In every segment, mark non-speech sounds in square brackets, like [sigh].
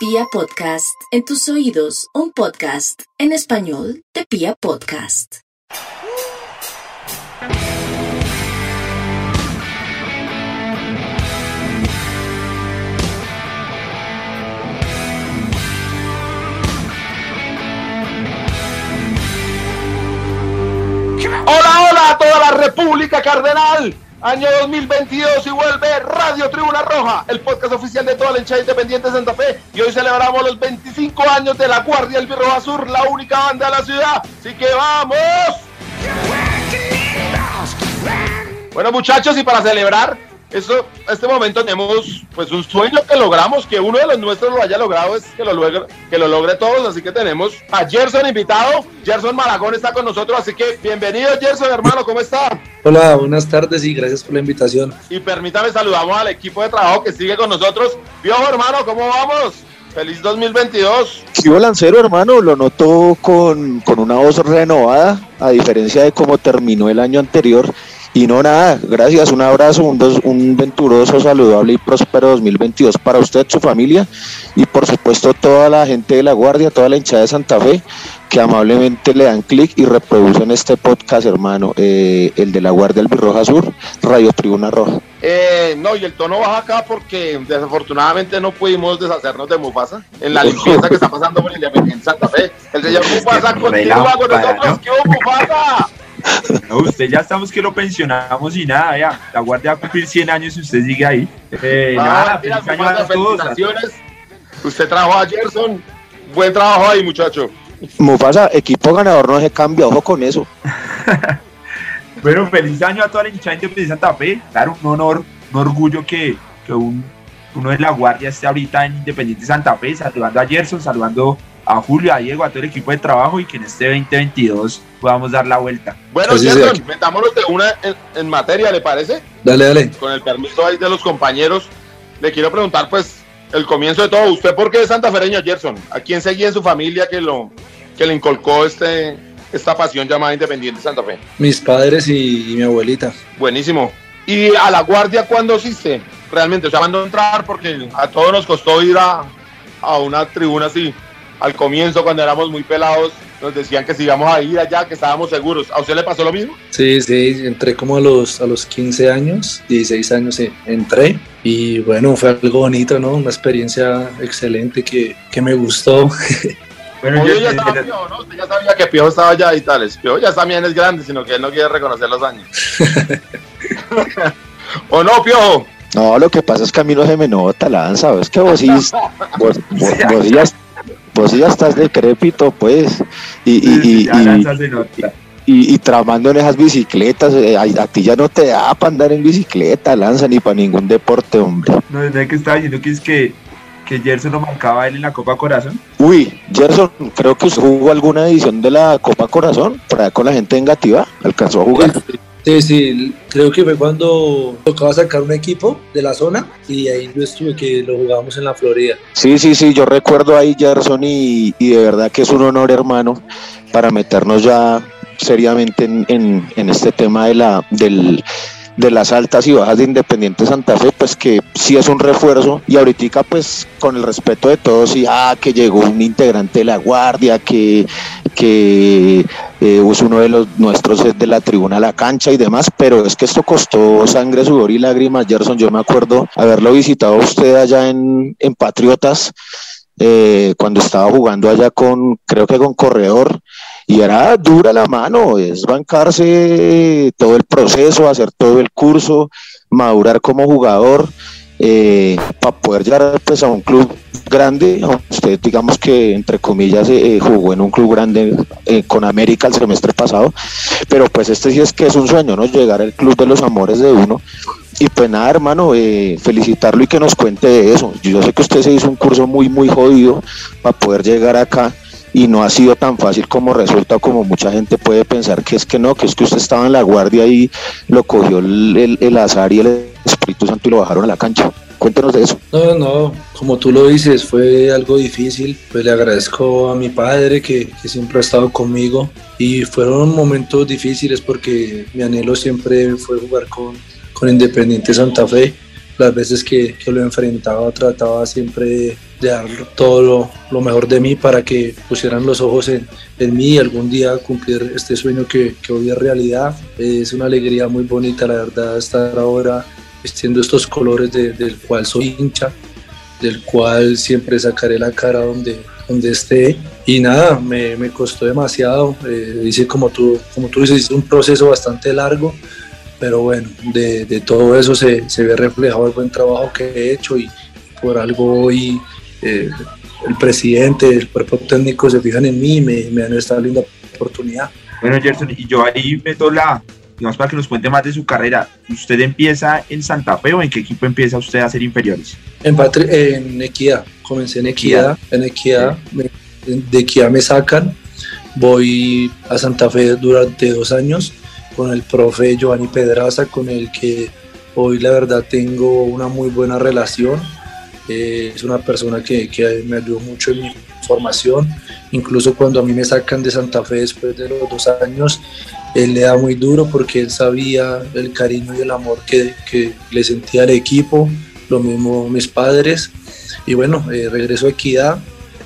Pia Podcast, en tus oídos, un podcast en español de Pia Podcast. Hola, hola a toda la República Cardenal. Año 2022 y vuelve Radio Tribuna Roja, el podcast oficial de toda la hinchada independiente de Santa Fe. Y hoy celebramos los 25 años de la Guardia del Birro Sur, la única banda de la ciudad. Así que vamos. Bueno muchachos, y para celebrar esto, este momento tenemos pues un sueño que logramos, que uno de los nuestros lo haya logrado, es que lo logre, que lo logre todos, así que tenemos a Gerson invitado, Gerson Malagón está con nosotros, así que bienvenido Gerson hermano, ¿cómo está? Hola, buenas tardes y gracias por la invitación. Y permítame saludamos al equipo de trabajo que sigue con nosotros. Piojo hermano, ¿cómo vamos? Feliz 2022. Yo Lancero, hermano, lo noto con, con una voz renovada, a diferencia de cómo terminó el año anterior. Y no nada, gracias, un abrazo, un, dos- un venturoso, saludable y próspero 2022 para usted, su familia y por supuesto toda la gente de la Guardia, toda la hinchada de Santa Fe que amablemente le dan clic y reproducen este podcast, hermano, eh, el de la Guardia Albirroja Sur, Radio Tribuna Roja. Eh, no, y el tono baja acá porque desafortunadamente no pudimos deshacernos de Mufasa en la limpieza que está pasando por Independiente Santa Fe. El señor Mufasa continúa con nosotros. ¿Qué hubo, Mufasa? No, [laughs] usted ya estamos que lo pensionamos y nada, ya. La guardia va a cumplir 100 años y usted sigue ahí. Eh, Ah, nada, mira, feliz año a todos. Usted trabajó a Gerson. Buen trabajo ahí, muchacho. Mufasa, equipo ganador no se cambia, ojo con eso. [laughs] Bueno, feliz año a toda la hinchada de Santa Fe. Claro, un honor, un orgullo que, que un, uno de la guardia esté ahorita en Independiente Santa Fe, saludando a Gerson, saludando a Julio, a Diego, a todo el equipo de trabajo y que en este 2022 podamos dar la vuelta. Bueno, Gerson, sea. metámonos de una en, en materia, ¿le parece? Dale, dale. Con el permiso ahí de los compañeros, le quiero preguntar, pues, el comienzo de todo. ¿Usted por qué es santafereño, Gerson? ¿A quién seguía en su familia que lo que le inculcó este, esta pasión llamada Independiente Santa Fe? Mis padres y, y mi abuelita. Buenísimo. ¿Y a la guardia cuándo asiste? Realmente, o sea, ¿cuándo entrar? Porque a todos nos costó ir a, a una tribuna así. Al comienzo, cuando éramos muy pelados, nos decían que si íbamos a ir allá, que estábamos seguros. ¿A usted le pasó lo mismo? Sí, sí, entré como a los, a los 15 años, 16 años eh, entré y bueno, fue algo bonito, ¿no? Una experiencia excelente que, que me gustó. [laughs] Bueno, yo- ya estaba Piojo, ¿no? Usted ya sabía que Piojo estaba allá y tales. Piojo ya también es grande, sino que él no quiere reconocer los años. [laughs] ¿O no, Piojo? No, lo que pasa es que a mí no se me nota lanza, es que vos sí, vos, vos- vos [laughs] sí ya, sí ya estás decrépito, pues, y, y, y, ya y- tramando en esas bicicletas, eh, a, a ti ya no te da para andar en bicicleta, lanza, ni para ningún deporte, hombre. No, es que estaba diciendo que es que, que Gerson lo marcaba él en la Copa Corazón. Uy, Gerson, creo que jugó alguna edición de la Copa Corazón, por allá con la gente negativa, alcanzó a jugar. Sí, sí, creo que fue cuando tocaba sacar un equipo de la zona y ahí yo estuve que lo jugábamos en la Florida. Sí, sí, sí, yo recuerdo ahí Gerson y, y de verdad que es un honor, hermano, para meternos ya seriamente en, en- en este tema de la del de las altas y bajas de Independiente Santa Fe, pues que sí es un refuerzo y ahorita pues con el respeto de todos y ah, que llegó un integrante de la guardia, que, que eh, es uno de los nuestros es de la tribuna a la cancha y demás, pero es que esto costó sangre, sudor y lágrimas, Gerson, yo me acuerdo haberlo visitado a usted allá en, en Patriotas, eh, cuando estaba jugando allá con, creo que con Corredor, y era dura la mano, es bancarse todo el proceso, hacer todo el curso, madurar como jugador, para poder llegar pues, a un club grande. Usted, digamos que, entre comillas, eh, jugó en un club grande eh, con América el semestre pasado, pero pues este sí es que es un sueño, ¿no? Llegar al club de los amores de uno. Y pues nada, hermano, eh, felicitarlo y que nos cuente de eso. Yo sé que usted se hizo un curso muy, muy jodido para poder llegar acá y no ha sido tan fácil como resulta, como mucha gente puede pensar que es que no, que es que usted estaba en la guardia y lo cogió el, el- el azar y el Espíritu Santo y lo bajaron a la cancha. Cuéntenos de eso. No, no, como tú lo dices, fue algo difícil. Pues le agradezco a mi padre que, que siempre ha estado conmigo y fueron momentos difíciles porque mi anhelo siempre fue jugar con, con Independiente Santa Fe. las veces que, que lo enfrentaba trataba siempre de, dar todo lo, lo, mejor de mí para que pusieran los ojos en, en mí y algún día cumplir este sueño que, que hoy es realidad. Es una alegría muy bonita, la verdad, estar ahora vistiendo estos colores de, del cual soy hincha, del cual siempre sacaré la cara donde, donde esté. Y nada, me, me costó demasiado. Eh, dice como tú, como tú dices, es un proceso bastante largo, pero bueno, de, de todo eso se, se, ve reflejado el buen trabajo que he hecho y por algo hoy eh, el presidente, el cuerpo técnico se fijan en mí y me, me dan esta linda oportunidad. Bueno, Gerson, y yo ahí meto la, digamos, para que nos cuente más de su carrera. ¿Usted empieza en Santa Fe o en qué equipo empieza usted a hacer inferiores? En, Patri en Equidad, comencé en Equidad, en Equidad, me, de Equidad me sacan, voy a Santa Fe durante dos años con el profe Giovanni Pedraza, con el que hoy la verdad tengo una muy buena relación. Eh, es una persona que, que me ayudó mucho en mi formación, incluso cuando a mí me sacan de Santa Fe después de los dos años, él le da muy duro porque él sabía el cariño y el amor que, que le sentía al equipo, lo mismo mis padres. Y bueno, eh, regreso a Equidad.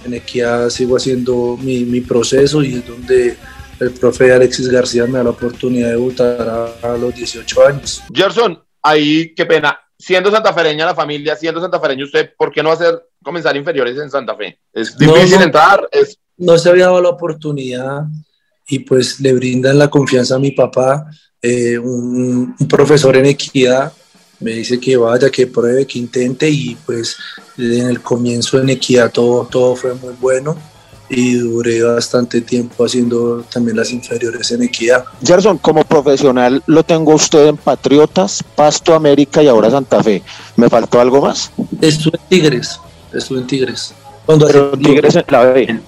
En Equidad sigo haciendo mi, mi, proceso y es donde el profe Alexis García me da la oportunidad de debutar a, a los 18 años. Gerson, ahí qué pena. Siendo santafereña la familia, siendo santafereño usted, ¿por qué no hacer comenzar inferiores en Santa Fe? ¿Es difícil no, no, entrar? Es... No se había dado la oportunidad y pues le brindan la confianza a mi papá, eh, un, un, profesor en equidad, me dice que vaya, que pruebe, que intente y pues en el comienzo en equidad todo, todo fue muy bueno y duré bastante tiempo haciendo también las inferiores en equidad. Gerson, como profesional lo tengo usted en Patriotas, Pasto América y ahora Santa Fe. ¿Me faltó algo más? Estuve en Tigres, estuve en Tigres. Cuando Pero Tigres en la B.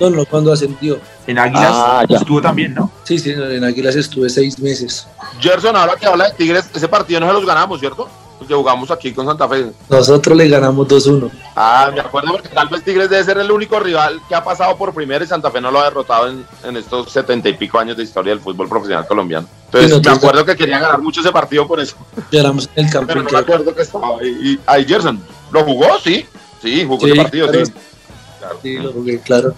No, no, cuando ascendió. En Águilas ah, estuvo también, ¿no? Sí, sí, en Águilas estuve seis meses. Gerson, ahora que habla de Tigres, ese partido no se los ganamos, ¿cierto? Porque jugamos aquí con Santa Fe. Nosotros le ganamos 2-1. Ah, me acuerdo porque tal vez Tigres debe ser el único rival que ha pasado por primera y Santa Fe no lo ha derrotado en, en estos setenta y pico años de historia del fútbol profesional colombiano. Entonces, me acuerdo que quería ganar mucho ese partido por eso. Éramos en el campo. Pero no me acuerdo que estaba ahí. Y, ahí Gerson, ¿lo jugó? Sí, sí, jugó sí, el partido, claro. sí. Claro. Sí, lo jugué, claro.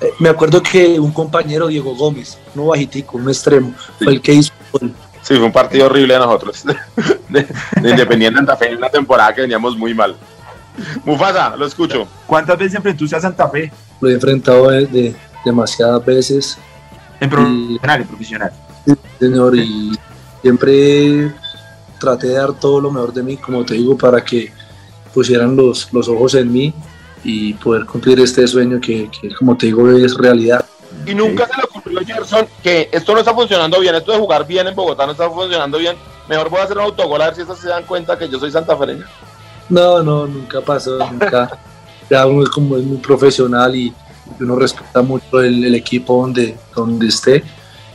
Eh, me acuerdo que un compañero, Diego Gómez, no bajitico, un extremo, sí. fue el que hizo el Sí, fue un partido horrible de nosotros. [laughs] De, de Independiente Santa Fe en una temporada que veníamos muy mal. Mufasa, lo escucho. ¿Cuántas veces enfrentaste a Santa Fe? Lo he enfrentado de, de demasiadas veces. En profesional, y, en profesional. Sí, señor, y siempre traté de dar todo lo mejor de mí, como te digo, para que pusieran los, los ojos en mí y poder cumplir este sueño que, que como te digo, es realidad. Y nunca se le ocurrió a Gerson que esto no está funcionando bien, esto de jugar bien en Bogotá no está funcionando bien. Mejor voy a hacer un autogol a ver si estos se dan cuenta que yo soy santafereño. No, no, nunca pasó, nunca. [laughs] ya uno es como es muy profesional y uno respeta mucho el, el, equipo donde, donde esté.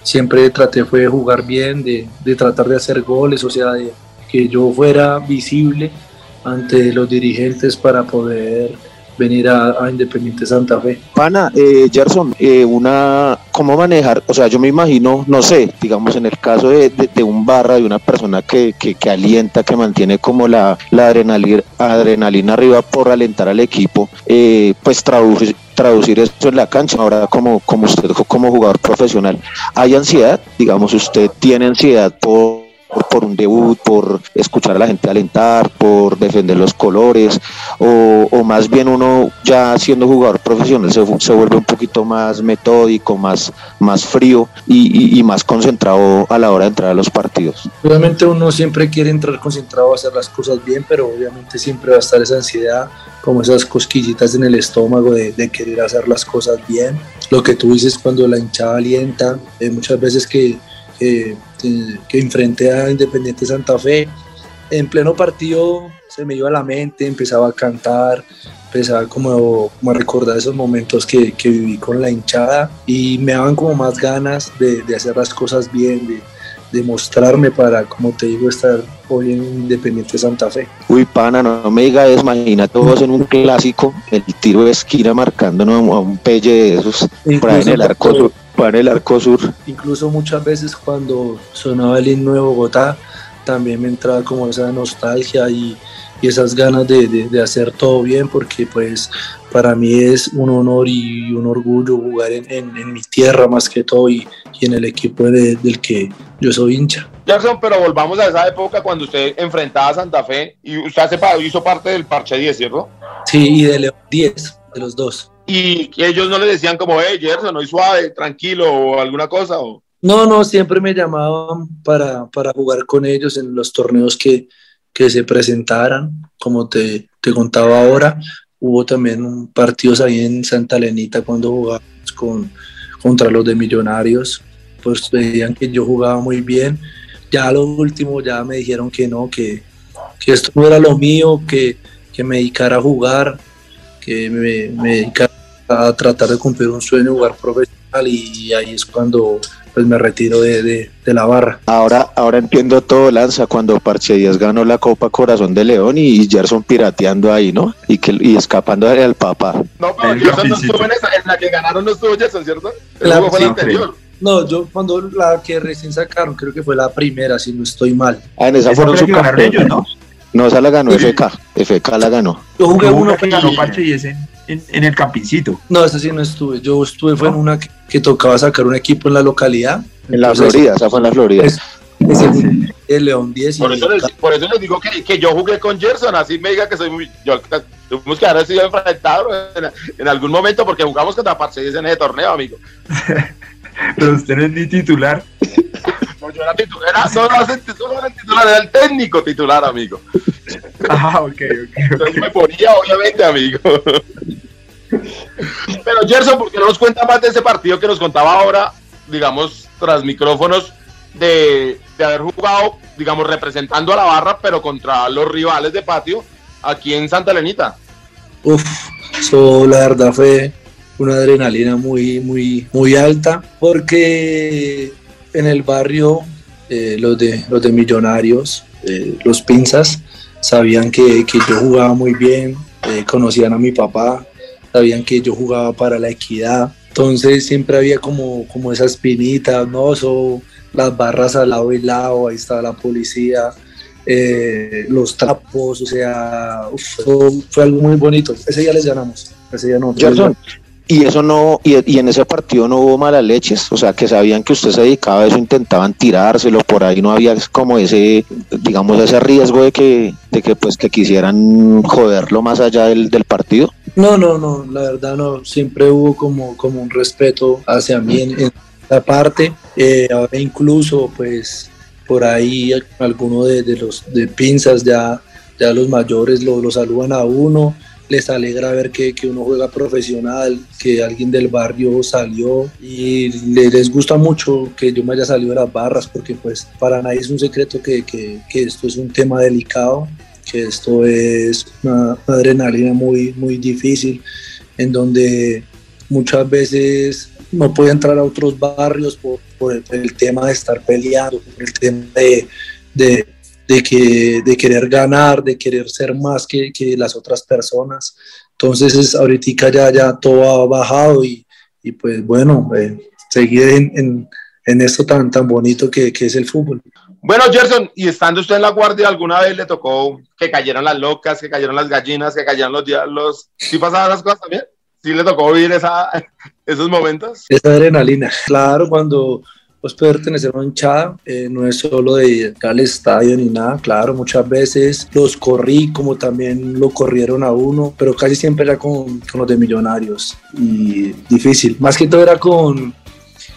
Siempre traté fue de jugar bien, de, de tratar de hacer goles, o sea, de que yo fuera visible ante los dirigentes para poder venir a, Independiente Santa Fe. Pana, eh, Gerson, eh, una, ¿cómo manejar? O sea, yo me imagino, no sé, digamos en el caso de, de, un barra, de una persona que, que, que, alienta, que mantiene como la, la adrenalina, adrenalina arriba por alentar al equipo, eh, pues traducir traducir esto en la cancha ahora como, como usted como jugador profesional hay ansiedad digamos usted tiene ansiedad por por un debut, por escuchar a la gente alentar, por defender los colores, o, o más bien uno ya siendo jugador profesional se, se, vuelve un poquito más metódico, más, más frío y, y, y, más concentrado a la hora de entrar a los partidos. Obviamente uno siempre quiere entrar concentrado a hacer las cosas bien, pero obviamente siempre va a estar esa ansiedad, como esas cosquillitas en el estómago de, de querer hacer las cosas bien. Lo que tú dices cuando la hinchada alienta, eh, muchas veces que que, que enfrenté a Independiente Santa Fe. En pleno partido se me iba a la mente, empezaba a cantar, empezaba como, como a recordar esos momentos que, que, viví con la hinchada y me daban como más ganas de, de hacer las cosas bien, de, de, mostrarme para, como te digo, estar hoy en Independiente Santa Fe. Uy, pana, no, no me diga eso, imagínate todos en un clásico, el tiro de esquina marcándonos a un pelle de esos, por ahí en el arco para el arco sur. Incluso muchas veces cuando sonaba el himno de Bogotá, también me entraba como esa nostalgia y, y esas ganas de, de, de, hacer todo bien, porque pues para mí es un honor y un orgullo jugar en, en, en mi tierra más que todo y, y en el equipo de, del que yo soy hincha. Jackson, pero volvamos a esa época cuando usted enfrentaba a Santa Fe y usted hace, hizo parte del Parche 10, ¿cierto? Sí, y de León 10, de los dos. ¿Y ellos no le decían como, hey, Gerson, hoy suave, tranquilo o alguna cosa? O... No, no, siempre me llamaban para, para jugar con ellos en los torneos que, que se presentaran, como te, te contaba ahora. Hubo también partidos ahí en Santa Lenita cuando jugábamos con, contra los de Millonarios, pues veían que yo jugaba muy bien. Ya lo último ya me dijeron que no, que, que esto no era lo mío, que, que me dedicara a jugar, que me, me dedicara a tratar de cumplir un sueño, jugar profesional y ahí es cuando pues me retiro de, de, de, la barra. Ahora, ahora entiendo todo, Lanza, cuando Parche Díaz ganó la Copa Corazón de León y Gerson pirateando ahí, ¿no? Y que y escapando al papá. No, pero Gerson no estuvo en, esa, en la que ganaron, no estuvo Gerson, ¿cierto? La, fue sí, la anterior. No, yo cuando la que recién sacaron, creo que fue la primera, si no estoy mal. Ah, en esa, Esa fueron fue su la que ganaron ellos, ¿no? No, esa la ganó FK. FK la ganó. Yo jugué uno una que ganó Parche y ese en, en, el campincito. No, esa sí no estuve. Yo estuve fue en una que, que tocaba sacar un equipo en la localidad. En la Entonces, Florida, esa fue en la Florida. es- es el, el León 10 y Por eso, les, por eso les digo que, que yo jugué con Gerson, así me diga que soy muy. Yo, tuvimos que haber sido enfrentado en, en algún momento porque jugamos contra Parche 10 en ese torneo, amigo. [laughs] Pero usted no es ni titular. [laughs] No, yo era titular, no, no, solo era el titular, era el técnico titular, amigo. [laughs] Ah, ok, ok. Entonces me ponía, obviamente, amigo. Pero Gerson, ¿por qué no nos cuenta más de ese partido que nos contaba ahora, digamos, tras micrófonos, de, de haber jugado, digamos, representando a la barra, pero contra los rivales de patio aquí en Santa Lenita? Uf, eso la verdad fue una adrenalina muy, muy, muy alta, porque en el barrio eh, los, de, los de Millonarios, eh, los pinzas, sabían que, que, yo jugaba muy bien, eh, conocían a mi papá, sabían que yo jugaba para la equidad, entonces siempre había como, como esa espinita, ¿no? So, las barras al lado y lado, ahí estaba la policía, los trapos, o sea, uf, fue algo muy bonito. Ese día les ganamos. Ese día no. Gerson, y eso no, y, en ese partido no hubo malas leches, o sea, que sabían que usted se dedicaba a eso, intentaban tirárselo, por ahí no había como ese, digamos, ese riesgo de que, de que pues que quisieran joderlo más allá del, del partido. No, no, no, la verdad no, siempre hubo como, como un respeto hacia mí en, en esa parte, eh, ahora incluso pues por ahí alguno de, de, los de pinzas ya, ya los mayores lo, lo saludan a uno, les alegra ver que, que, uno juega profesional, que alguien del barrio salió y les gusta mucho que yo me haya salido de las barras porque pues para nadie es un secreto que, que, que esto es un tema delicado, que esto es una, adrenalina muy, muy difícil en donde muchas veces no puede entrar a otros barrios por, por, el, tema de estar peleando, por el tema de de, que, de querer ganar, de querer ser más que, que las otras personas. Entonces, es, ahorita ya, ya todo ha bajado y, y pues bueno, eh, seguir en, en, en, esto tan, tan bonito que, que, es el fútbol. Bueno, Gerson, y estando usted en la guardia, ¿alguna vez le tocó que cayeran las locas, que cayeron las gallinas, que cayeran los diablos? ¿Sí pasaban las cosas también? ¿Sí le tocó vivir esa, [laughs] esos momentos? Esa adrenalina. Claro, cuando pues pertenecer a una hinchada, eh, no es solo de ir al estadio ni nada, claro, muchas veces los corrí como también lo corrieron a uno, pero casi siempre era con, con los de millonarios y difícil, más que todo era con,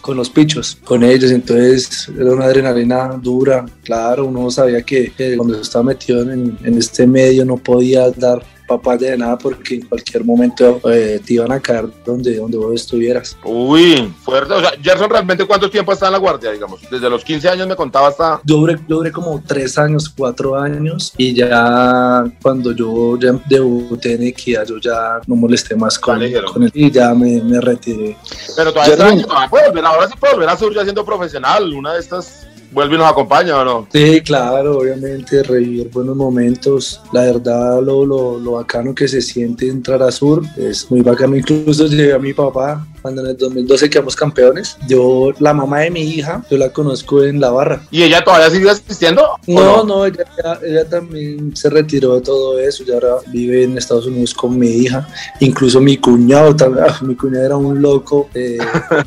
con los pichos, con ellos, entonces era una adrenalina dura, claro, uno sabía que, que cuando estaba metido en, en este medio no podía dar papaya de nada porque en cualquier momento eh, te iban a caer donde, donde vos estuvieras. Uy, fuerte. O sea, Gerson, ¿realmente cuánto tiempo está en la guardia, digamos? Desde los 15 años me contaba hasta... Yo duré, yo duré como 3 años, 4 años y ya cuando yo ya debuté en Equidad, yo ya no molesté más con, con él y ya me, me retiré. Pero todavía, está, volver, ahora sí puede volver a surgir siendo profesional, una de estas vuelve y nos acompaña o no. Sí, claro, obviamente, revivir buenos momentos. La verdad, lo, lo, lo bacano que se siente entrar a Sur es muy bacano. Incluso llegué a mi papá cuando en el 2012 quedamos campeones. Yo, la mamá de mi hija, yo la conozco en la barra. ¿Y ella todavía sigue asistiendo? No, no, ella, ella, también se retiró de todo eso. Ya ahora vive en Estados Unidos con mi hija. Incluso mi cuñado también. Ah, mi cuñado era un loco [laughs] de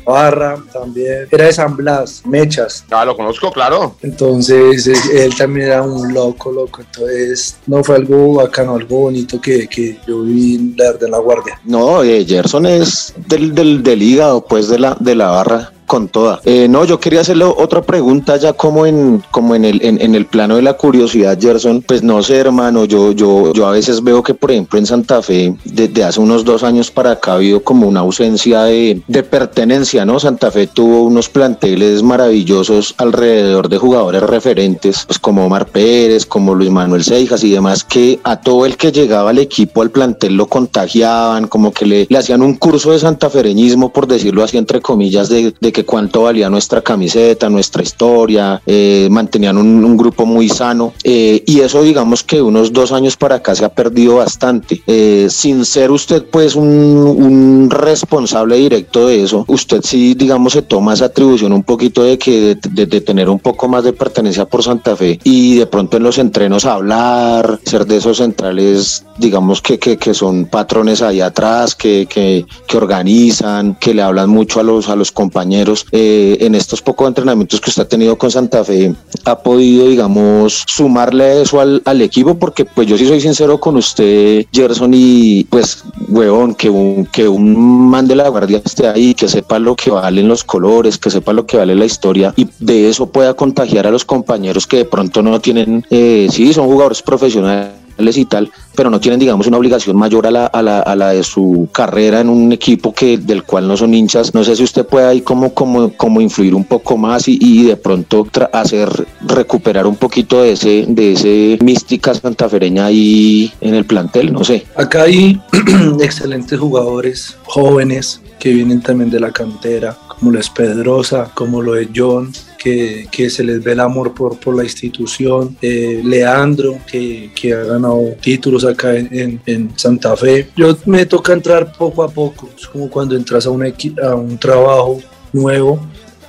barra también. Era de San Blas, Mechas. Ah, lo conozco, claro. Entonces, él también era un loco, loco. Entonces, no fue algo bacano, algo bonito que, que yo vi la en la guardia. No, eh, Gerson es del, del del hígado, pues de la, de la barra con toda. Eh, no, yo quería hacerle otra pregunta ya como en, como en el, en, el plano de la curiosidad, Gerson. Pues no sé, hermano, yo, yo, yo a veces veo que, por ejemplo, en Santa Fe, desde hace unos dos años para acá ha habido como una ausencia de, de pertenencia, ¿no? Santa Fe tuvo unos planteles maravillosos alrededor de jugadores referentes, pues como Omar Pérez, como Luis Manuel Seijas y demás, que a todo el que llegaba al equipo, al plantel, lo contagiaban, como que le, le hacían un curso de santafereñismo, por decirlo así, entre comillas, de, de cuánto valía nuestra camiseta, nuestra historia, eh, mantenían un, grupo muy sano eh, y eso digamos que unos dos años para acá se ha perdido bastante. Eh, sin ser usted pues un, responsable directo de eso, usted sí digamos se toma esa atribución un poquito de que de, tener un poco más de pertenencia por Santa Fe y de pronto en los entrenos hablar, ser de esos centrales digamos que, que, que son patrones ahí atrás, que, que, que organizan, que le hablan mucho a los, a los compañeros eh, en estos pocos entrenamientos que usted ha tenido con Santa Fe, ha podido, digamos, sumarle eso al, equipo? Porque pues yo sí soy sincero con usted, Gerson, y pues, huevón, que un, que un man de la guardia esté ahí, que sepa lo que valen los colores, que sepa lo que vale la historia y de eso pueda contagiar a los compañeros que de pronto no tienen, eh, sí, son jugadores profesionales y tal, pero no tienen, digamos, una obligación mayor a la, a la, a la de su carrera en un equipo que del cual no son hinchas. No sé si usted puede ahí como, como, como influir un poco más y, y de pronto hacer recuperar un poquito de ese, de ese mística santafereña ahí en el plantel, no sé. Acá hay [clears throat] excelentes jugadores jóvenes que vienen también de la cantera, como lo es Pedrosa, como lo es John, que, que, se les ve el amor por, por la institución, eh, Leandro, que, que, ha ganado títulos acá en, en, Santa Fe. Yo me toca entrar poco a poco, es como cuando entras a un, a un trabajo nuevo,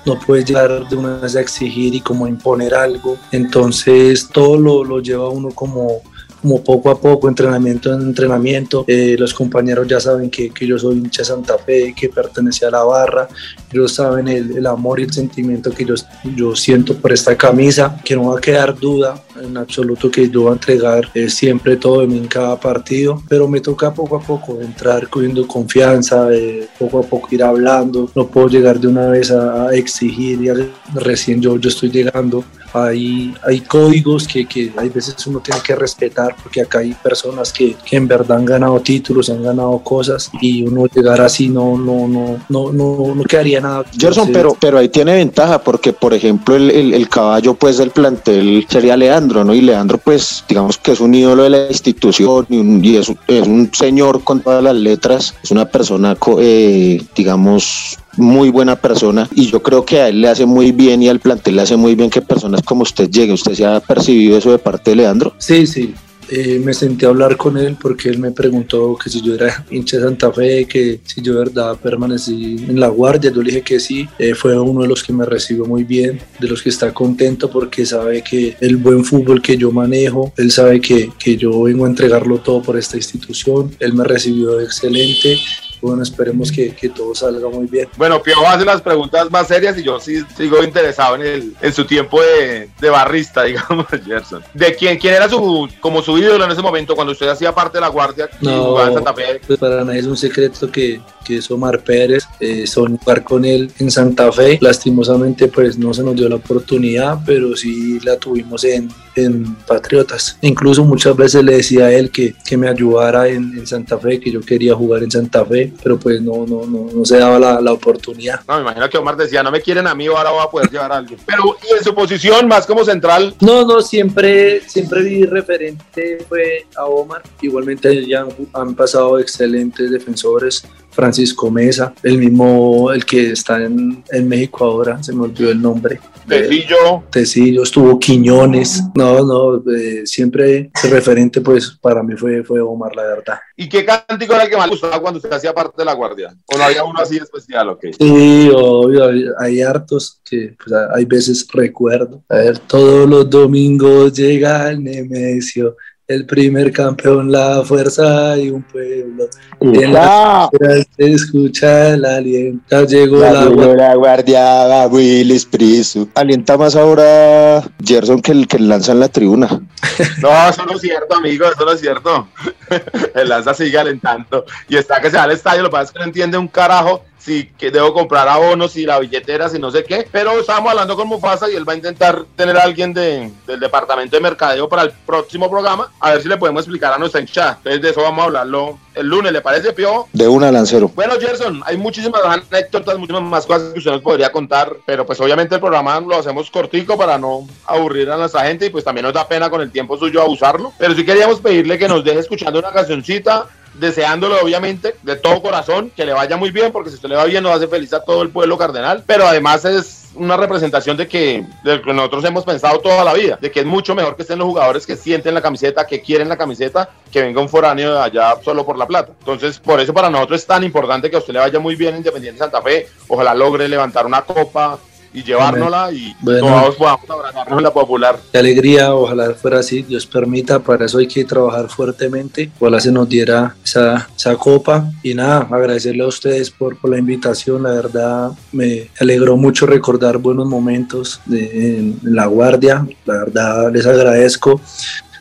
no puedes llegar de una vez a exigir y como imponer algo, entonces todo lo, lo lleva uno como como poco a poco, entrenamiento en entrenamiento. Eh, los compañeros ya saben que, que, yo soy hincha Santa Fe, que pertenece a la barra. Ellos saben el, el, amor y el sentimiento que yo, yo siento por esta camisa, que no va a quedar duda en absoluto que yo voy a entregar eh, siempre todo en cada partido, pero me toca poco a poco entrar cogiendo confianza, eh, poco a poco ir hablando. No puedo llegar de una vez a, a exigir, ya recién yo, yo estoy llegando hay, hay códigos que, que hay veces uno tiene que respetar porque acá hay personas que, que, en verdad han ganado títulos, han ganado cosas y uno llegar así no, no, no, no, no, no quedaría nada. Gerson, pero, pero ahí tiene ventaja porque, por ejemplo, el, el, el, caballo pues del plantel sería Leandro, ¿no? Y Leandro pues digamos que es un ídolo de la institución y, un, y es, es, un señor con todas las letras, es una persona, eh, digamos, muy buena persona y yo creo que a él le hace muy bien y al plantel le hace muy bien que personas como usted lleguen. ¿Usted se ha percibido eso de parte de Leandro? Sí, sí. Eh, me senté a hablar con él porque él me preguntó que si yo era [laughs] hincha de Santa Fe, que si yo verdad permanecí en la guardia. Yo le dije que sí. Eh, fue uno de los que me recibió muy bien, de los que está contento porque sabe que el buen fútbol que yo manejo, él sabe que, que yo vengo a entregarlo todo por esta institución. Él me recibió excelente bueno, esperemos que, que, todo salga muy bien. Bueno, Pio hace las preguntas más serias y yo sí sigo interesado en, el, en su tiempo de, de barrista, [laughs] digamos, Gerson. ¿De quién, quién era su, como su ídolo en ese momento cuando usted hacía parte de la guardia no, y jugaba en Santa Fe? Pues para nadie es un secreto que, que es Omar Pérez, eh, jugar con él en Santa Fe. Lastimosamente, pues no se nos dio la oportunidad, pero sí la tuvimos en, en Patriotas. Incluso muchas veces le decía a él que, que me ayudara en, en, Santa Fe, que yo quería jugar en Santa Fe, pero pues no, no, no, no se daba la, la, oportunidad. No, me imagino que Omar decía, no me quieren a mí, ahora voy a poder llevar a alguien. Pero, ¿y en su posición, más como central? No, no, siempre, siempre vi referente fue a Omar. Igualmente ya han, han pasado excelentes defensores Francisco Mesa, el mismo, el que está en, en México ahora, se me olvidó el nombre. Tecillo. Tecillo, estuvo Quiñones. No, no, eh, siempre el referente, pues para mí fue, fue Omar, la verdad. ¿Y qué cántico era el que más gustaba cuando usted hacía parte de la guardia? ¿O no había uno así especial o qué? Sí, obvio, hay, hay hartos que pues, hay veces recuerdo. A ver, todos los domingos llega el Nemesio el primer campeón, la fuerza y un pueblo. En la se escucha el aliento. Llegó La, la, llegó la guardia, Willis Prisu. Alienta más ahora Gerson que el que lanza en la tribuna. [laughs] No, eso no es cierto, amigo, eso no es cierto. [laughs] El Lanza sigue alentando. Y está que se va al estadio, lo que pasa es que no entiende un carajo si que debo comprar abonos, si la billetera, si no sé qué. Pero estábamos hablando con Mufasa y él va a intentar tener a alguien de, del departamento de mercadeo para el próximo programa, a ver si le podemos explicar a nuestra hinchada. Entonces de eso vamos a hablarlo el lunes, ¿le parece, Pio? De una lancero. Bueno, Gerson, hay muchísimas anécdotas, muchísimas más cosas que usted nos podría contar, pero pues obviamente el programa lo hacemos cortico para no aburrir a nuestra gente y pues también nos da pena con el tiempo suyo abusarlo. Pero sí queríamos pedirle que nos deje escuchando una cancioncita, deseándolo obviamente de todo corazón, que le vaya muy bien, porque si usted le va bien nos hace feliz a todo el pueblo cardenal, pero además es una representación de que, de que nosotros hemos pensado toda la vida, de que es mucho mejor que estén los jugadores que sienten la camiseta, que quieren la camiseta, que venga un foráneo de allá solo por la plata. Entonces, por eso para nosotros es tan importante que a usted le vaya muy bien en Independiente Santa Fe, ojalá logre levantar una copa y llevárnosla y Bueno. todos podamos abrazarnos en la popular. Qué alegría, ojalá fuera así, Dios permita, para eso hay que trabajar fuertemente, ojalá se nos diera esa, esa copa y nada, agradecerle a ustedes por, por la invitación, la verdad me alegró mucho recordar buenos momentos de- en, en la guardia, la verdad les agradezco.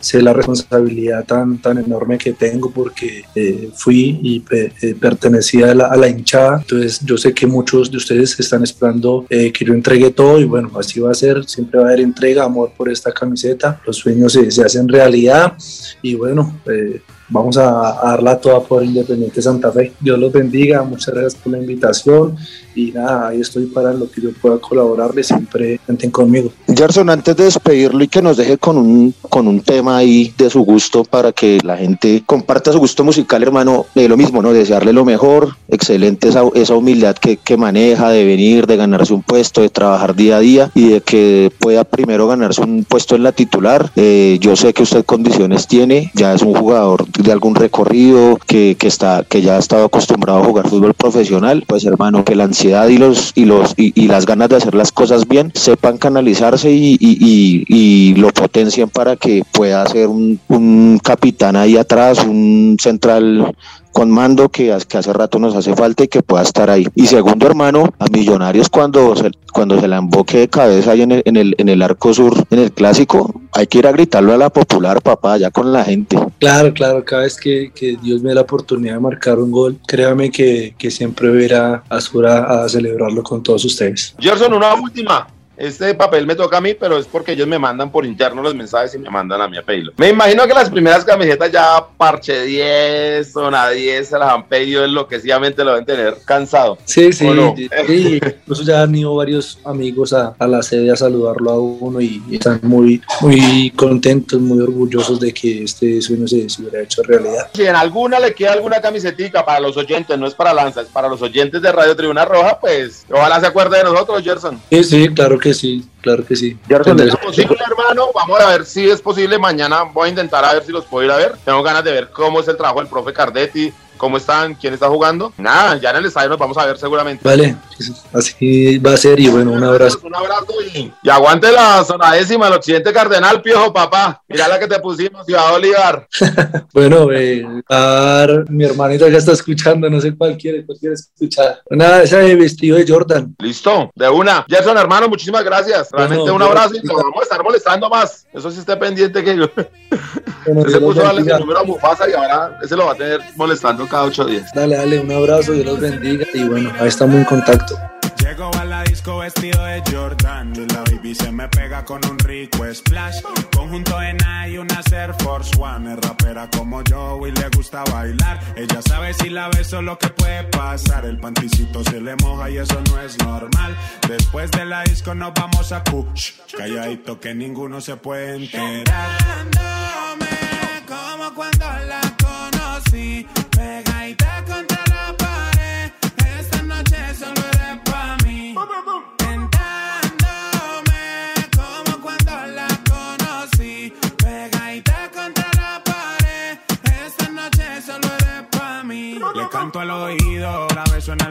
Sé la responsabilidad tan, tan enorme que tengo porque eh, fui y pe- eh, pertenecía a la, a la hinchada. Entonces yo sé que muchos de ustedes están esperando eh, que yo entregue todo y bueno, así va a ser. Siempre va a haber entrega, amor por esta camiseta. Los sueños se, se hacen realidad y bueno, eh, vamos a, a darla toda por Independiente Santa Fe. Dios los bendiga, muchas gracias por la invitación y nada, ahí estoy para lo que yo pueda colaborarles, siempre cuenten conmigo. Gerson, antes de despedirlo y que nos deje con un, con un tema ahí de su gusto para que la gente comparta su gusto musical, hermano, eh, lo mismo, ¿no? Desearle lo mejor, excelente esa, esa humildad que, que maneja de venir, de ganarse un puesto, de trabajar día a día y de que pueda primero ganarse un puesto en la titular. Eh, yo sé que usted condiciones tiene, ya es un jugador de algún recorrido, que, que, está, que ya ha estado acostumbrado a jugar fútbol profesional, pues hermano, que la ansiedad y los y los y, las ganas de hacer las cosas bien sepan canalizarse y- y lo potencien para que pueda ser un, un capitán ahí atrás, un central con mando que, ha- que hace rato nos hace falta y que pueda estar ahí. Y segundo, hermano, a Millonarios cuando se, cuando se la emboque de cabeza ahí en el, en, el, en el arco sur, en el clásico, hay que ir a gritarlo a la popular, papá, ya con la gente. Claro, claro, cada vez que, que Dios me dé la oportunidad de marcar un gol, créame que, que siempre voy a a celebrarlo con todos ustedes. Gerson, una última. Este papel me toca a mí, pero es porque ellos me mandan por interno los mensajes y me mandan a mí a pedirlo. Me imagino que las primeras camisetas ya parche 10, zona 10, se las han pedido enloquecidamente, lo deben tener cansado. Sí, sí, sí, incluso ya han ido varios amigos a, a la sede a saludarlo a uno y están muy, muy contentos, muy orgullosos de que este sueño se, se hubiera hecho realidad. Si en alguna le queda alguna camisetica para los oyentes, no es para Lanza, es para los oyentes de Radio Tribuna Roja, pues ojalá se acuerde de nosotros, Gerson. Sí, sí, claro que sí, claro que sí. ¿Es posible, hermano? Vamos a ver si es posible. Mañana voy a intentar a ver si los puedo ir a ver. Tengo ganas de ver cómo es el trabajo del profe Cardetti, cómo están, quién está jugando. Nada, ya en el estadio nos vamos a ver seguramente. Vale, sí, así va a ser y bueno, un abrazo. Un abrazo y, y aguante la zona décima, el occidente cardenal, piojo, papá. Mira la que te pusimos, Ciudad Bolívar. [laughs] Bueno, eh, Ar, mi hermanita ya está escuchando, no sé cuál quiere, cuál quiere escuchar. Nada, ese vestido de Jordan. Listo, de una. Gerson, hermano, muchísimas gracias. Realmente Bueno, un abrazo y lo vamos a estar molestando más. Eso sí esté pendiente que yo. [laughs] Usted se puso a darle su número a Mufasa y ahora ese lo va a tener molestando cada ocho días. Dale, dale, un abrazo, Dios los bendiga y bueno, ahí estamos en contacto. Llego a la disco vestido de Jordan y la baby se me pega con un rico splash. Conjunto en y una Air Force One. Es rapera como yo y le gusta bailar. Ella sabe si la beso lo que puede pasar. El panticito se le moja y eso no es normal. Después de la disco nos vamos a Kush. Calladito que ninguno se puede enterar.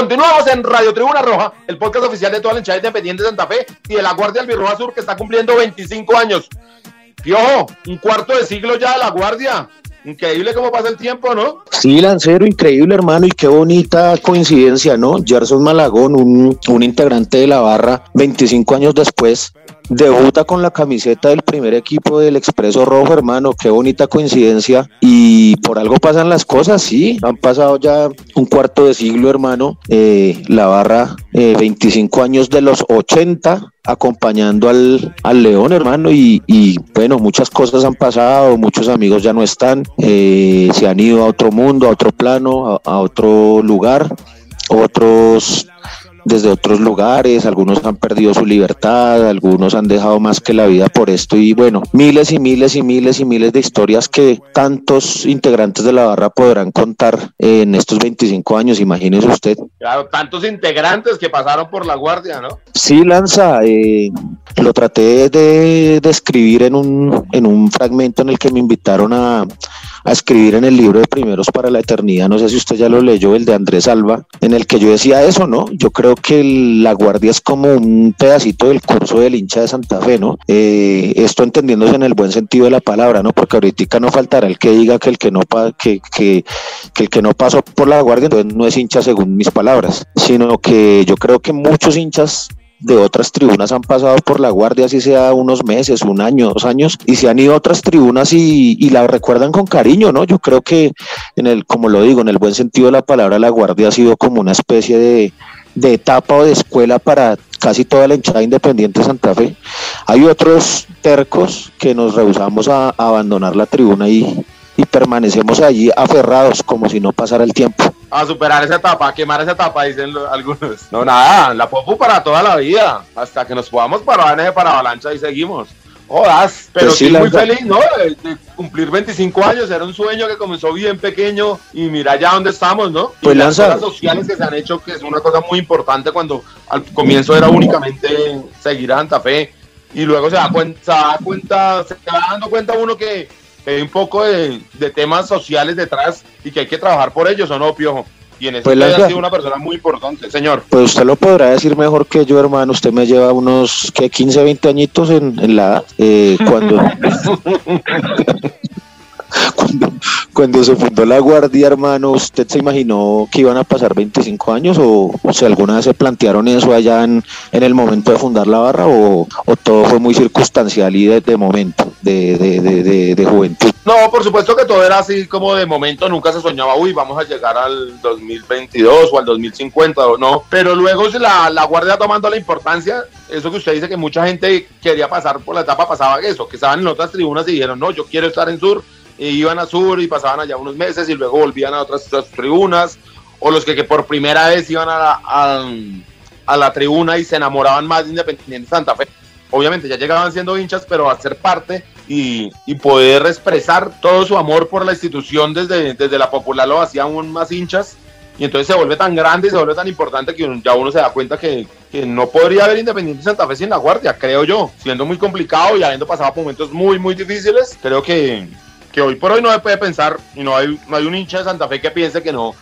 Continuamos en Radio Tribuna Roja, el podcast oficial de toda la hinchada independiente de Santa Fe y de la Guardia Albirroja Sur que está cumpliendo 25 años. Piojo, un cuarto de siglo ya de la Guardia. Increíble cómo pasa el tiempo, ¿no? Sí, Lancero, increíble, hermano, y qué bonita coincidencia, ¿no? Gerson Malagón, un, un integrante de la barra, 25 años después, debuta con la camiseta del primer equipo del Expreso Rojo, hermano. Qué bonita coincidencia. Y por algo pasan las cosas, sí. Han pasado ya un cuarto de siglo, hermano. Eh, la barra, eh, 25 años de los 80 acompañando al, al León, hermano, y, bueno, muchas cosas han pasado, muchos amigos ya no están, eh, se han ido a otro mundo, a otro plano, a otro lugar, otros desde otros lugares, algunos han perdido su libertad, algunos han dejado más que la vida por esto y bueno, miles y miles y miles y miles de historias que tantos integrantes de la barra podrán contar en estos 25 años, imagínese usted. Claro, tantos integrantes que pasaron por la guardia, ¿no? Sí, Lanza, eh, lo traté de, de escribir en un, en un fragmento en el que me invitaron a, a escribir en el libro de Primeros para la Eternidad, no sé si usted ya lo leyó, el de Andrés Alba, en el que yo decía eso, ¿no? Yo creo que la Guardia es como un pedacito del curso del hincha de Santa Fe, ¿no? Eh, esto entendiéndose en el buen sentido de la palabra, ¿no? Porque ahorita no faltará el que diga que el que no, pa, que, que, que el que no pasó por la Guardia entonces no es hincha según mis palabras, sino que yo creo que muchos hinchas de otras tribunas han pasado por la guardia, así sea unos meses, un año, dos años, y se han ido a otras tribunas y, y, la recuerdan con cariño, ¿no? Yo creo que, en el, como lo digo, en el buen sentido de la palabra, la guardia ha sido como una especie de, de etapa o de escuela para casi toda la hinchada independiente de Santa Fe. Hay otros tercos que nos rehusamos a, a abandonar la tribuna y, y permanecemos allí aferrados como si no pasara el tiempo. A superar esa etapa, a quemar esa etapa, dicen algunos. No, nada, la Popu para toda la vida, hasta que nos podamos parar en ese avalancha y seguimos. Jodas, pero pues sí, sí muy feliz, ¿no? De, de, cumplir 25 años, era un sueño que comenzó bien pequeño y mira ya dónde estamos, ¿no? Pues y las cosas sociales que se han hecho, que es una cosa muy importante cuando al comienzo era únicamente seguir a Santa Fe y luego se da cuenta, se da cuenta, se va dando cuenta uno que hay un poco de, de, temas sociales detrás y que hay que trabajar por ellos, ¿o no, Piojo? Y en ese pues ha sido una persona muy importante, señor. Pues usted lo podrá decir mejor que yo, hermano. Usted me lleva unos ¿qué, 15, 20 añitos en, en la edad. Eh, cuando, [laughs] [laughs] cuando, se fundó la Guardia, hermano, ¿usted se imaginó que iban a pasar 25 años? ¿O, o si alguna vez se plantearon eso allá en, en el momento de fundar la barra? ¿O, o todo fue muy circunstancial y de, de momento, de, de, de, juventud? No, por supuesto que todo era así como de momento, nunca se soñaba, uy, vamos a llegar al 2022 o al 2050 o no. Pero luego la, la Guardia tomando la importancia, eso que usted dice que mucha gente quería pasar por la etapa pasaba eso, que estaban en otras tribunas y dijeron, no, yo quiero estar en Sur iban a Sur y pasaban allá unos meses y luego volvían a otras, otras tribunas, o los que, que, por primera vez iban a la, a, a la, tribuna y se enamoraban más de Independiente Santa Fe. Obviamente ya llegaban siendo hinchas, pero a ser parte y, y, poder expresar todo su amor por la institución desde, desde la popular lo hacían aún más hinchas. Y entonces se vuelve tan grande y se vuelve tan importante que ya uno se da cuenta que, que, no podría haber Independiente Santa Fe sin la Guardia, creo yo. Siendo muy complicado y habiendo pasado momentos muy, muy difíciles, creo que, que hoy por hoy no se puede pensar y no hay, no hay un hincha de Santa Fe que piense que no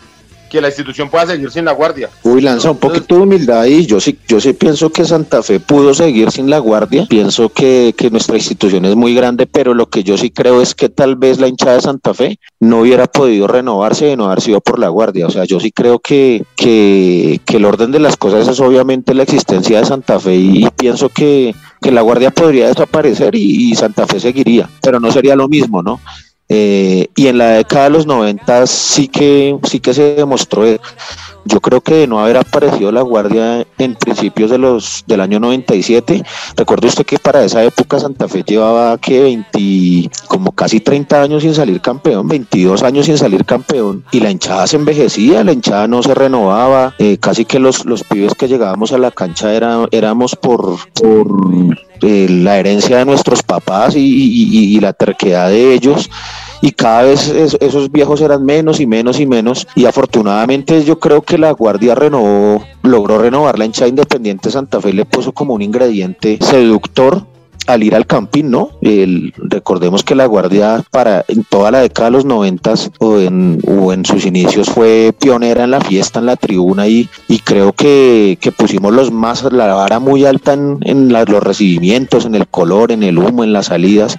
que la institución pueda seguir sin la guardia. Uy, lanza un poquito de humildad ahí. Yo sí, yo sí pienso que Santa Fe pudo seguir sin la guardia. Pienso que, que nuestra institución es muy grande, pero lo que yo sí creo es que tal vez la hinchada de Santa Fe no hubiera podido renovarse de no haber sido por la guardia. O sea, yo sí creo que, que, que el orden de las cosas es obviamente la existencia de Santa Fe y, y pienso que que la Guardia podría desaparecer y, Santa Fe seguiría, pero no sería lo mismo, ¿no? Eh, y en la década de los 90 sí que, sí que se demostró. Yo creo que de no haber aparecido la Guardia en principios de los del año 97. Recuerde usted que para esa época Santa Fe llevaba que 20, como casi 30 años sin salir campeón, 22 años sin salir campeón. Y la hinchada se envejecía, la hinchada no se renovaba. eh, casi que los, los pibes que llegábamos a la cancha era, éramos por, por eh, la herencia de nuestros papás y, y- y- y la terquedad de ellos y cada vez es- esos viejos eran menos y menos y menos y afortunadamente yo creo que la Guardia renovó, logró renovar la hinchada independiente Santa Fe le puso como un ingrediente seductor al ir al campín, ¿no? El- recordemos que la Guardia para en toda la década de los noventas o en, o en sus inicios fue pionera en la fiesta, en la tribuna y, y creo que, que pusimos los más, la vara muy alta en, en la- los recibimientos, en el color, en el humo, en las salidas,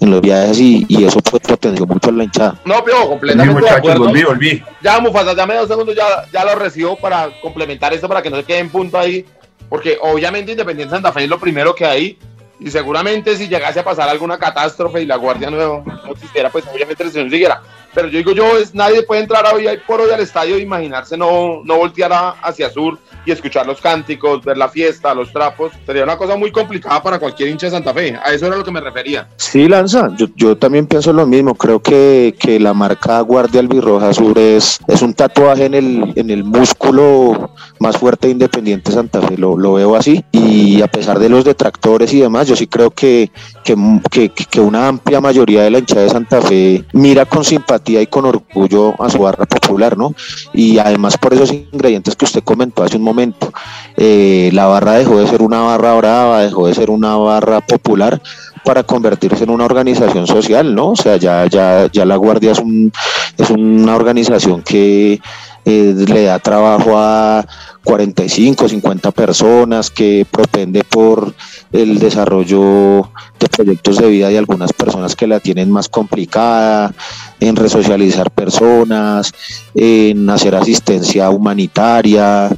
en los viajes y, y eso pues potenció mucho la hinchada. No, Volví, completamente de acuerdo. volví, volví. Ya, Mufasa, dame dos segundos, ya, ya lo recibo para complementar esto, para que no se quede en punto ahí, porque obviamente Independiente Santa Fe es lo primero que hay, y seguramente si llegase a pasar alguna catástrofe y la Guardia no, no existiera, pues obviamente el señor siguiera. Pero yo digo yo, es, nadie puede entrar hoy por hoy al estadio e imaginarse no, no voltear a- hacia sur y escuchar los cánticos, ver la fiesta, los trapos. Sería una cosa muy complicada para cualquier hincha de Santa Fe. A eso era lo que me refería. Sí, Lanza, yo, yo también pienso lo mismo. Creo que, que la marca Guardia Albirroja Sur es, es un tatuaje en el, en el músculo más fuerte de Independiente Santa Fe. Lo, lo veo así. Y a pesar de los detractores y demás, yo sí creo que, que, una amplia mayoría de la hinchada de Santa Fe mira con simpatía y con orgullo a su barra popular, ¿no? Y además por esos ingredientes que usted comentó hace un momento. Eh, la barra dejó de ser una barra brava, dejó de ser una barra popular para convertirse en una organización social, ¿no? O sea, ya, ya, ya la Guardia es, un, es una organización que eh, le da trabajo a 45, 50 personas, que propende por el desarrollo de proyectos de vida de algunas personas que la tienen más complicada, en resocializar personas, en hacer asistencia humanitaria,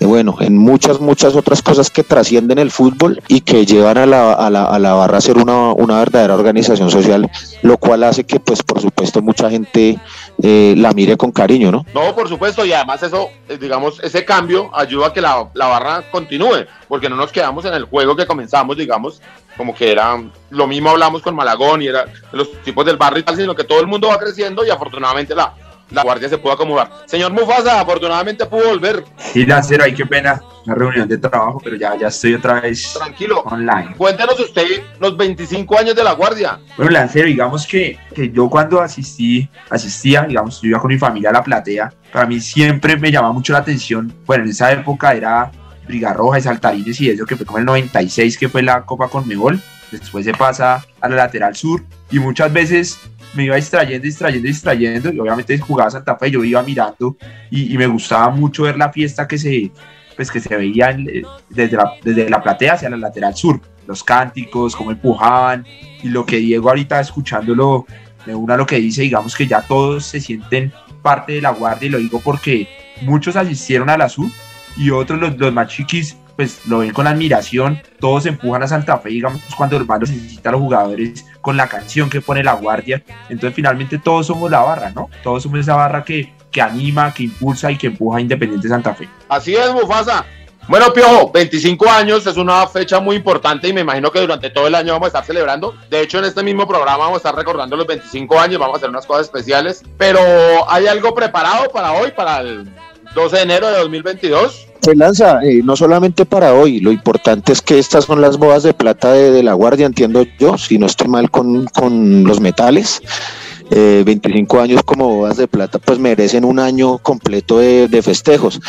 bueno, en muchas, muchas otras cosas que trascienden el fútbol y que llevan a la, a la, a la barra a ser una, una verdadera organización social, lo cual hace que, pues, por supuesto, mucha gente eh, la mire con cariño, ¿no? No, por supuesto, y además eso, eh, digamos, ese cambio ayuda a que la, la barra continúe, porque no nos quedamos en el juego que comenzamos, digamos, como que era lo mismo hablamos con Malagón y era los tipos del barrio y tal, sino que todo el mundo va creciendo y afortunadamente la, la guardia se pudo acomodar. Señor Mufasa, afortunadamente pudo volver, Sí, Lancero, ay, qué pena, una reunión de trabajo, pero ya, ya estoy otra vez tranquilo. online. Cuéntenos usted los 25 años de la guardia. Bueno, Lancero, digamos que, que yo cuando asistí, asistía, digamos, yo iba con mi familia a la platea, para mí siempre me llamaba mucho la atención, bueno, en esa época era Brigarroja y Saltarines y eso, que fue como el 96, que fue la Copa Conmebol, después se pasa a la lateral sur, y muchas veces me iba distrayendo, distrayendo, distrayendo, y obviamente jugaba Santa Fe, yo iba mirando, y, me gustaba mucho ver la fiesta que se, pues, que se veía eh, desde, la, desde la platea hacia la lateral sur, los cánticos, cómo empujaban, y lo que Diego ahorita escuchándolo, me una lo que dice, digamos que ya todos se sienten parte de la guardia, y lo digo porque muchos asistieron a la sur, y otros, los, los más chiquis, pues lo ven con admiración, todos empujan a Santa Fe, digamos, cuando el barrio necesita a los jugadores con la canción que pone la guardia, entonces finalmente todos somos la barra, ¿no? Todos somos esa barra que, que anima, que impulsa y que empuja a Independiente Santa Fe. Así es, Mufasa. Bueno, Piojo, 25 años es una fecha muy importante y me imagino que durante todo el año vamos a estar celebrando. De hecho, en este mismo programa vamos a estar recordando los 25 años, vamos a hacer unas cosas especiales. Pero ¿hay algo preparado para hoy, para el 12 de enero de 2022? Pues Lanza, eh, no solamente para hoy, lo importante es que estas son las bodas de plata de, de la Guardia, entiendo yo, si no estoy mal con, con los metales. Eh, 25 años como bodas de plata, pues merecen un año completo de, de festejos.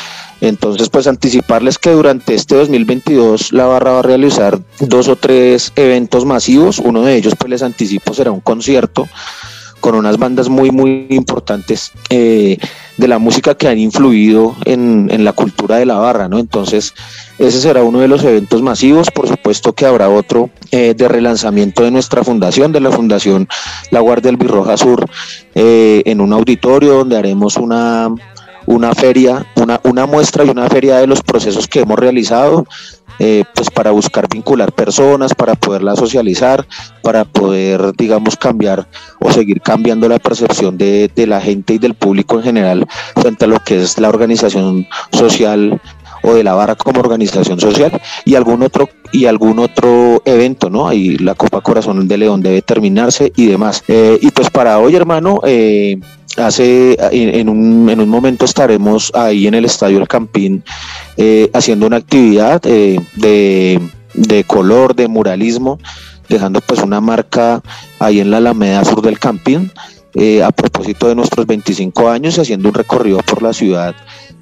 Entonces, pues anticiparles que durante este 2022 la barra va a realizar dos o tres eventos masivos. Uno de ellos, pues les anticipo, será un concierto con unas bandas muy, muy importantes eh, de la música que han influido en, en, la cultura de la barra, ¿no? Entonces, ese será uno de los eventos masivos. Por supuesto que habrá otro eh, de relanzamiento de nuestra fundación, de la Fundación La Guardia del Birroja Sur, eh, en un auditorio donde haremos una una feria, una, una muestra y una feria de los procesos que hemos realizado, eh, pues para buscar vincular personas, para poderlas socializar, para poder, digamos, cambiar o seguir cambiando la percepción de, de la gente y del público en general frente a lo que es la organización social o de la barra como organización social y algún otro y algún otro evento, ¿no? Ahí la Copa Corazón de León debe terminarse y demás. Eh, y pues para hoy, hermano, eh, hace en un, en un momento estaremos ahí en el Estadio El Campín eh, haciendo una actividad de, de color, de muralismo, dejando pues una marca ahí en la Alameda Sur del Campín. a propósito de nuestros 25 años y haciendo un recorrido por la ciudad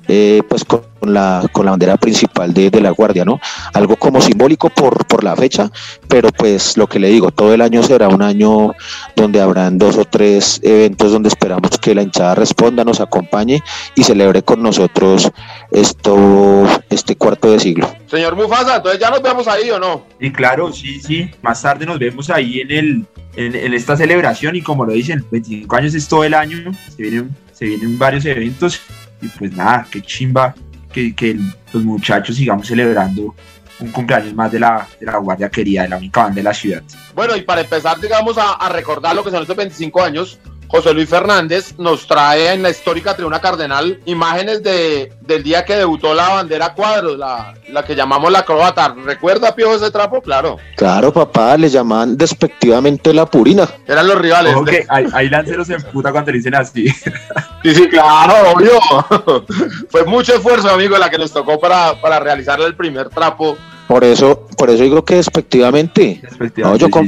eh, pues con la, con la bandera principal de, de, la Guardia, ¿no? Algo como simbólico por, por la fecha, pero pues lo que le digo, todo el año será un año donde habrán dos o tres eventos donde esperamos que la hinchada responda, nos acompañe y celebre con nosotros esto, este cuarto de siglo. Señor Mufasa, entonces ya nos vemos ahí o no? Y claro, sí, sí, más tarde nos vemos ahí en el en, en esta celebración y como lo dicen, 25 años es todo el año, se vienen, se vienen varios eventos y pues nada, qué chimba que, que los muchachos sigamos celebrando un cumpleaños más de la, de la Guardia Querida, de la única banda de la ciudad. Bueno, y para empezar, digamos, a, a recordar lo que son estos 25 años, José Luis Fernández nos trae en la histórica tribuna cardenal imágenes de, del día que debutó la bandera cuadros, la, la que llamamos la croata. ¿Recuerda, Pío, ese trapo? Claro. Claro, papá, le llamaban despectivamente la purina. Eran los rivales. Ojo que ahí, ahí Lanceros se emputa cuando le dicen así. [laughs] Sí, sí, claro, obvio. [laughs] Fue mucho esfuerzo, amigo, la que nos tocó para, para realizar el primer trapo. Por eso, por eso yo creo que despectivamente. No, yo, com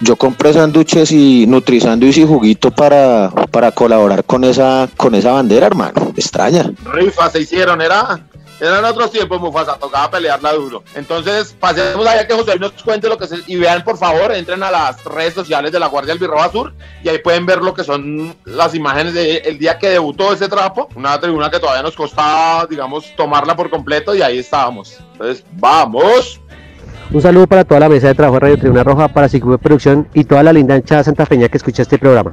yo compré sándwiches y nutrisándwiches y juguito para, para colaborar con esa, con esa bandera, hermano. Extraña. Rifas se hicieron, era. Eran otros tiempos, Mufasa, tocaba pelearla duro. Entonces, pasemos allá que José nos cuente lo que es. Y vean, por favor, entren a las redes sociales de la Guardia Albirroja Sur y ahí pueden ver lo que son las imágenes del día que debutó ese trapo. Una tribuna que todavía nos costaba, digamos, tomarla por completo y ahí estábamos. Entonces, ¡vamos! Un saludo para toda la mesa de trabajo de Radio Tribuna Roja, para Cicube Producción y toda la linda hinchada santafeña que escucha este programa.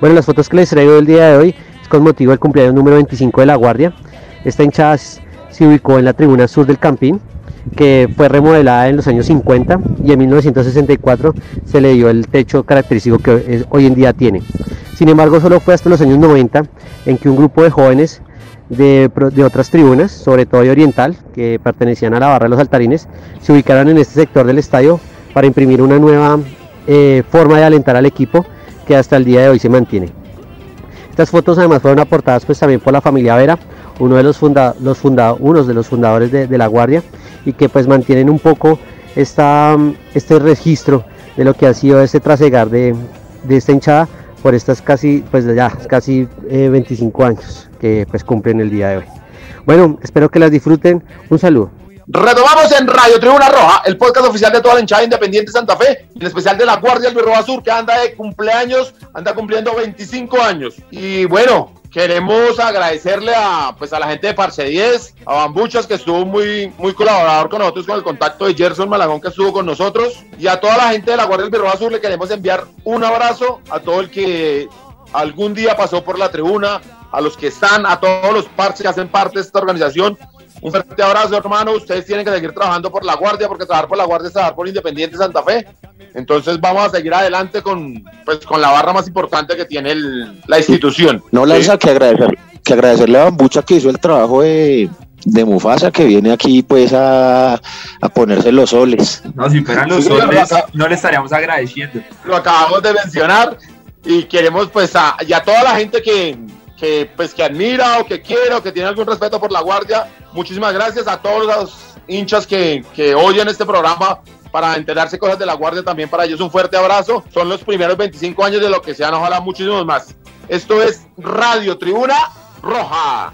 Bueno, las fotos que les traigo el día de hoy es con motivo del cumpleaños número 25 de la Guardia. Esta hinchada se ubicó en la tribuna sur del Campín, que fue remodelada en los años 50 y en 1964 se le dio el techo característico que hoy en día tiene. Sin embargo, solo fue hasta los años 90 en que un grupo de jóvenes de, otras tribunas, sobre todo de Oriental, que pertenecían a la barra de los altarines, se ubicaron en este sector del estadio para imprimir una nueva eh, forma de alentar al equipo que hasta el día de hoy se mantiene. Estas fotos además fueron aportadas pues también por la familia Vera, uno de los, funda, los funda, unos de los fundadores de, de, la Guardia y que pues mantienen un poco esta, este registro de lo que ha sido ese trasegar de, de esta hinchada por estas casi pues ya casi eh, 25 años que pues cumplen el día de hoy. Bueno, espero que las disfruten. Un saludo. Retomamos en Radio Tribuna Roja, el podcast oficial de toda la hinchada independiente Santa Fe, en especial de la Guardia Albirroja Sur, que anda de cumpleaños, anda cumpliendo 25 años. Y bueno, queremos agradecerle a, pues, a la gente de Parce 10, a Bambuchas, que estuvo muy, muy colaborador con nosotros, con el contacto de Gerson Malagón, que estuvo con nosotros, y a toda la gente de la Guardia Albirroja Sur le queremos enviar un abrazo a todo el que algún día pasó por la tribuna, a los que están, a todos los parches que hacen parte de esta organización. Un fuerte abrazo, hermano. Ustedes tienen que seguir trabajando por la Guardia, porque trabajar por la Guardia es trabajar por Independiente Santa Fe. Entonces vamos a seguir adelante con, pues, con la barra más importante que tiene el, la institución. No, Lanza, sí. que, agradecer, que agradecerle a Bambucha que hizo el trabajo de, de Mufasa, que viene aquí pues a, a ponerse los soles. No, si fueran los soles, no le estaríamos agradeciendo. Lo acabamos de mencionar y queremos pues a, y a toda la gente que, que, pues, que admira o que quiere o que tiene algún respeto por la Guardia. Muchísimas gracias a todos los hinchas que, que oyen este programa para enterarse cosas de la Guardia también para ellos un fuerte abrazo. Son los primeros 25 años de lo que sean, ojalá muchísimos más. Esto es Radio Tribuna Roja.